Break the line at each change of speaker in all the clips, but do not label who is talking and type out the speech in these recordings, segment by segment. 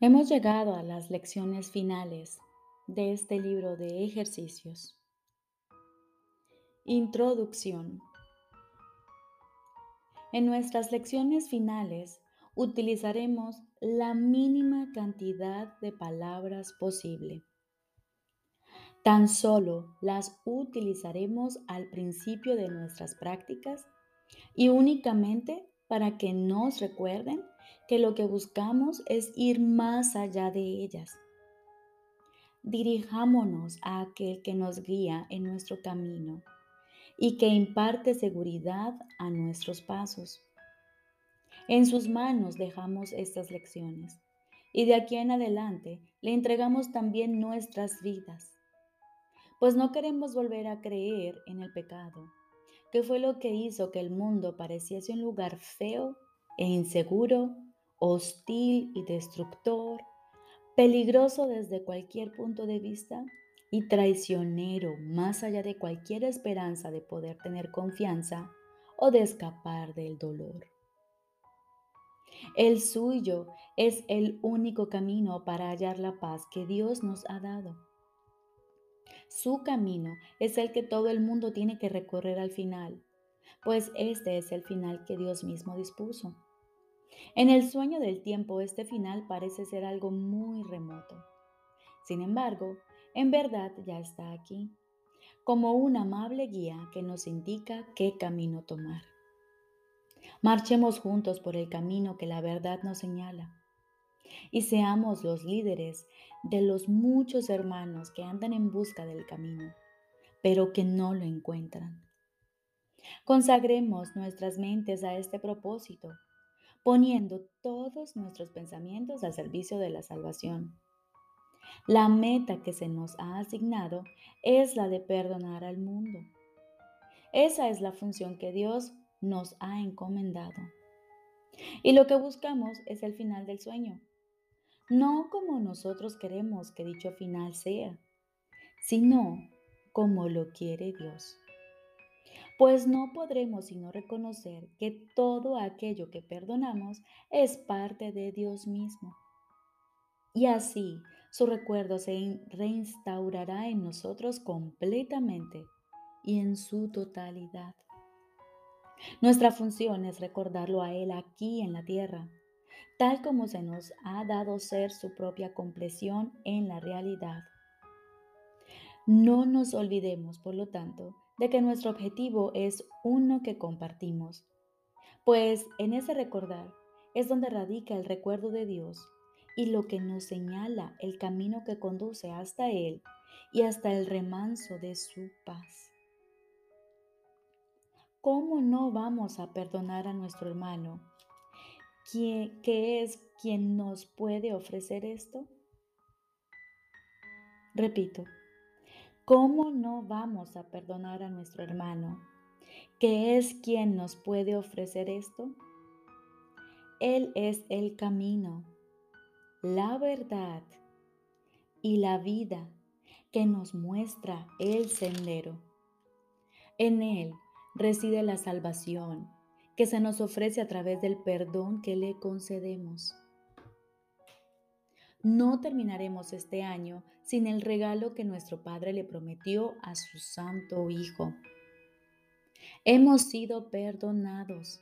Hemos llegado a las lecciones finales de este libro de ejercicios. Introducción. En nuestras lecciones finales utilizaremos la mínima cantidad de palabras posible. Tan solo las utilizaremos al principio de nuestras prácticas y únicamente para que nos recuerden que lo que buscamos es ir más allá de ellas. Dirijámonos a aquel que nos guía en nuestro camino y que imparte seguridad a nuestros pasos. En sus manos dejamos estas lecciones y de aquí en adelante le entregamos también nuestras vidas, pues no queremos volver a creer en el pecado ¿Qué fue lo que hizo que el mundo pareciese un lugar feo e inseguro, hostil y destructor, peligroso desde cualquier punto de vista y traicionero más allá de cualquier esperanza de poder tener confianza o de escapar del dolor? El suyo es el único camino para hallar la paz que Dios nos ha dado. Su camino es el que todo el mundo tiene que recorrer al final, pues este es el final que Dios mismo dispuso. En el sueño del tiempo este final parece ser algo muy remoto. Sin embargo, en verdad ya está aquí, como una amable guía que nos indica qué camino tomar. Marchemos juntos por el camino que la verdad nos señala y seamos los líderes de los muchos hermanos que andan en busca del camino, pero que no lo encuentran. Consagremos nuestras mentes a este propósito, poniendo todos nuestros pensamientos al servicio de la salvación. La meta que se nos ha asignado es la de perdonar al mundo. Esa es la función que Dios nos ha encomendado. Y lo que buscamos es el final del sueño, no como nosotros queremos que dicho final sea, sino como lo quiere Dios. Pues no podremos sino reconocer que todo aquello que perdonamos es parte de Dios mismo. Y así su recuerdo se reinstaurará en nosotros completamente y en su totalidad. Nuestra función es recordarlo a Él aquí en la tierra tal como se nos ha dado ser su propia compleción en la realidad. No nos olvidemos, por lo tanto, de que nuestro objetivo es uno que compartimos, pues en ese recordar es donde radica el recuerdo de Dios y lo que nos señala el camino que conduce hasta Él y hasta el remanso de su paz. ¿Cómo no vamos a perdonar a nuestro hermano ¿Qué es quien nos puede ofrecer esto? Repito, ¿cómo no vamos a perdonar a nuestro hermano? ¿Qué es quien nos puede ofrecer esto? Él es el camino, la verdad y la vida que nos muestra el sendero. En Él reside la salvación que se nos ofrece a través del perdón que le concedemos. No terminaremos este año sin el regalo que nuestro Padre le prometió a su Santo Hijo. Hemos sido perdonados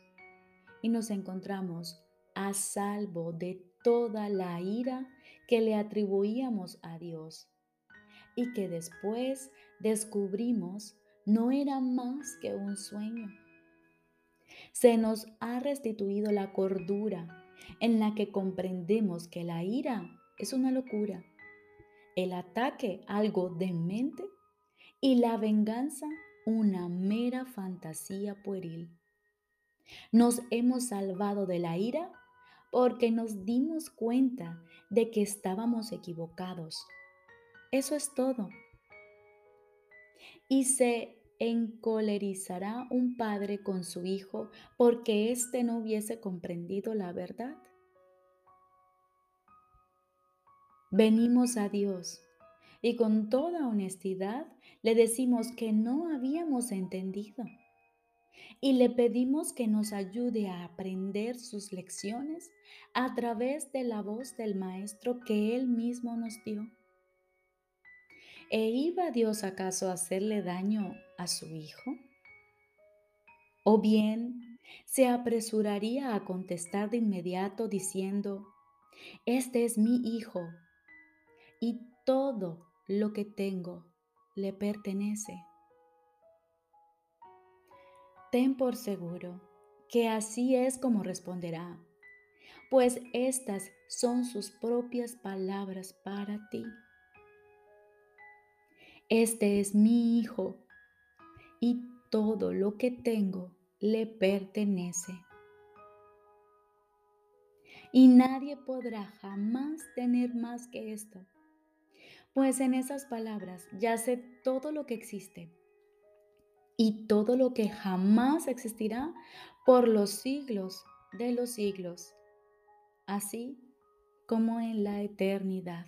y nos encontramos a salvo de toda la ira que le atribuíamos a Dios y que después descubrimos no era más que un sueño. Se nos ha restituido la cordura en la que comprendemos que la ira es una locura, el ataque algo demente y la venganza una mera fantasía pueril. Nos hemos salvado de la ira porque nos dimos cuenta de que estábamos equivocados. Eso es todo. Y se encolerizará un padre con su hijo porque éste no hubiese comprendido la verdad? Venimos a Dios y con toda honestidad le decimos que no habíamos entendido. y le pedimos que nos ayude a aprender sus lecciones a través de la voz del Maestro que Él mismo nos dio. ¿E iba Dios acaso a hacerle daño a su Hijo? ¿O bien se apresuraría a contestar de inmediato diciendo, Este es mi Hijo y todo lo que tengo le pertenece? Ten por seguro que así es como responderá, pues estas son sus propias palabras para ti. Este es mi Hijo y todo lo que tengo le pertenece. Y nadie podrá jamás tener más que esto, pues en esas palabras ya sé todo lo que existe y todo lo que jamás existirá por los siglos de los siglos, así como en la eternidad.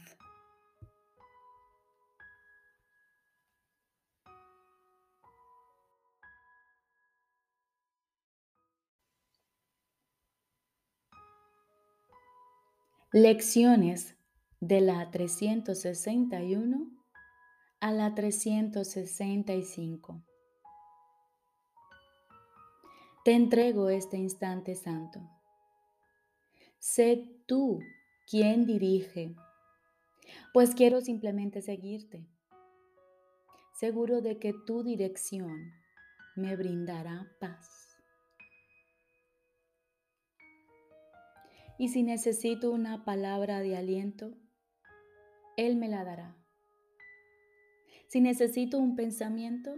Lecciones de la 361 a la 365. Te entrego este instante santo. Sé tú quien dirige, pues quiero simplemente seguirte, seguro de que tu dirección me brindará paz. Y si necesito una palabra de aliento, Él me la dará. Si necesito un pensamiento,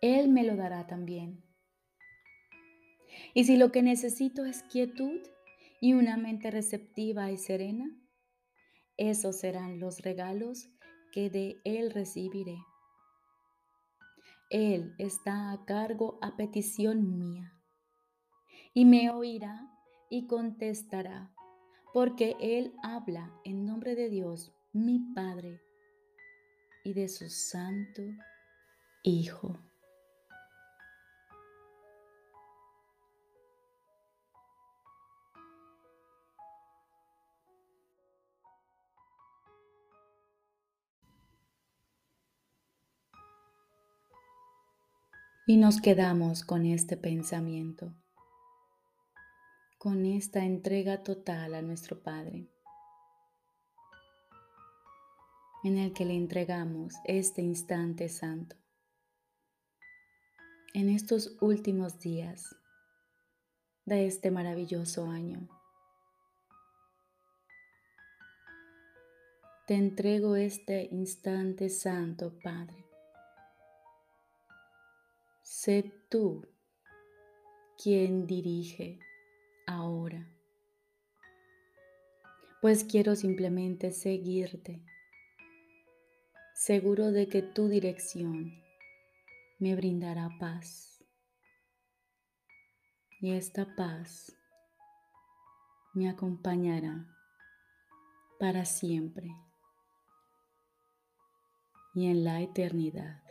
Él me lo dará también. Y si lo que necesito es quietud y una mente receptiva y serena, esos serán los regalos que de Él recibiré. Él está a cargo a petición mía y me oirá y contestará, porque Él habla en nombre de Dios, mi Padre, y de su Santo Hijo. Y nos quedamos con este pensamiento con esta entrega total a nuestro Padre, en el que le entregamos este instante santo. En estos últimos días de este maravilloso año, te entrego este instante santo, Padre. Sé tú quien dirige ahora, pues quiero simplemente seguirte, seguro de que tu dirección me brindará paz. Y esta paz me acompañará para siempre y en la eternidad.